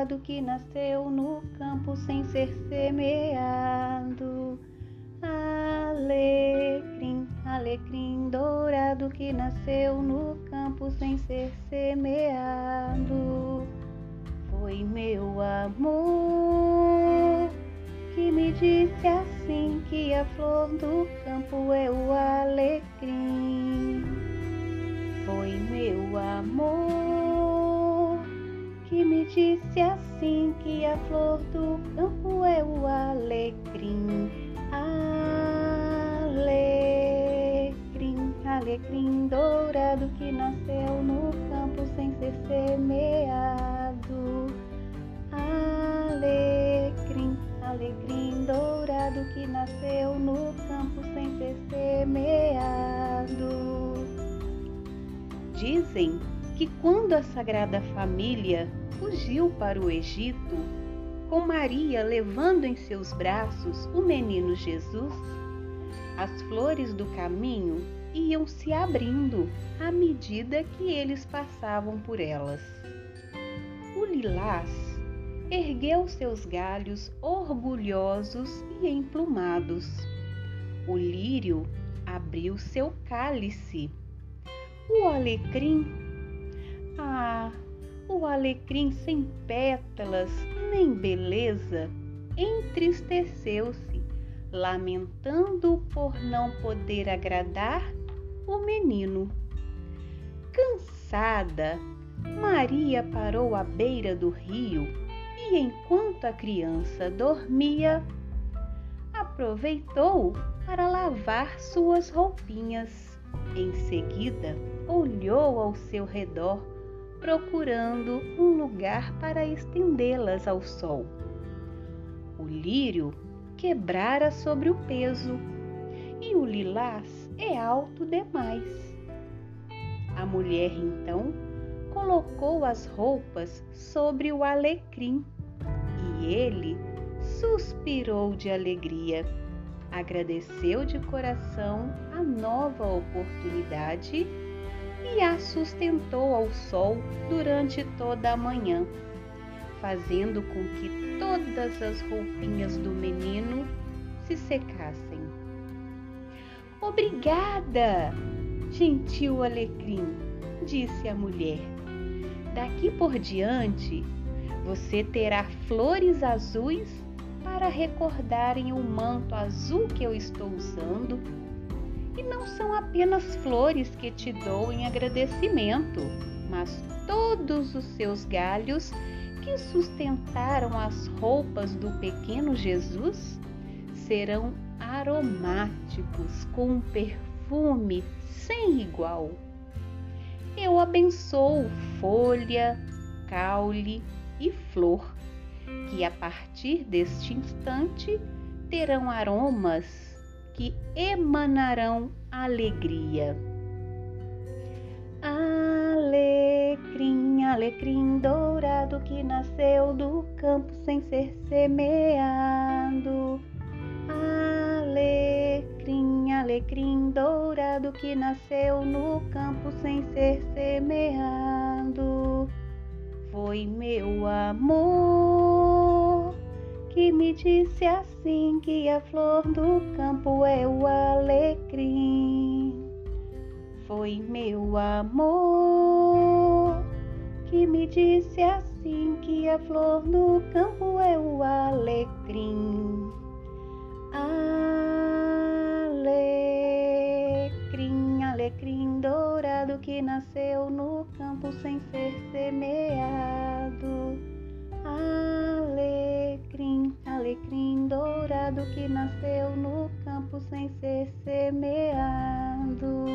dourado que nasceu no campo sem ser semeado. Alecrim, alecrim dourado que nasceu no campo sem ser semeado. Foi meu amor que me disse assim que a flor do campo é o alecrim. Foi meu amor que me disse assim que a flor do campo é o alecrim. Alecrim, alecrim dourado que nasceu no campo sem ser semeado. Alecrim, alecrim dourado que nasceu no campo sem ser semeado. Dizem que quando a Sagrada Família fugiu para o Egito, com Maria levando em seus braços o menino Jesus, as flores do caminho iam se abrindo à medida que eles passavam por elas. O lilás ergueu seus galhos orgulhosos e emplumados. O lírio abriu seu cálice. O alecrim, ah, o alecrim sem pétalas nem beleza, entristeceu-se, lamentando por não poder agradar o menino. Cansada, Maria parou à beira do rio e, enquanto a criança dormia, aproveitou para lavar suas roupinhas. Em seguida, olhou ao seu redor procurando um lugar para estendê-las ao sol. O lírio quebrara sobre o peso e o lilás é alto demais. A mulher então colocou as roupas sobre o alecrim e ele suspirou de alegria. Agradeceu de coração a nova oportunidade e a sustentou ao sol durante toda a manhã, fazendo com que todas as roupinhas do menino se secassem. Obrigada, gentil alecrim, disse a mulher. Daqui por diante, você terá flores azuis para recordarem o manto azul que eu estou usando apenas flores que te dou em agradecimento, mas todos os seus galhos que sustentaram as roupas do pequeno Jesus serão aromáticos com um perfume sem igual. Eu abençoo folha, caule e flor, que a partir deste instante terão aromas que emanarão alegria. Alecrim, alecrim dourado que nasceu do campo sem ser semeado. Alecrim, alecrim dourado que nasceu no campo sem ser semeado. Foi meu amor me disse assim que a flor do campo é o alecrim. Foi meu amor que me disse assim que a flor do campo é o alecrim. Alecrim, alecrim dourado que nasceu no campo sem ser semeado. Que nasceu no campo sem ser semeado.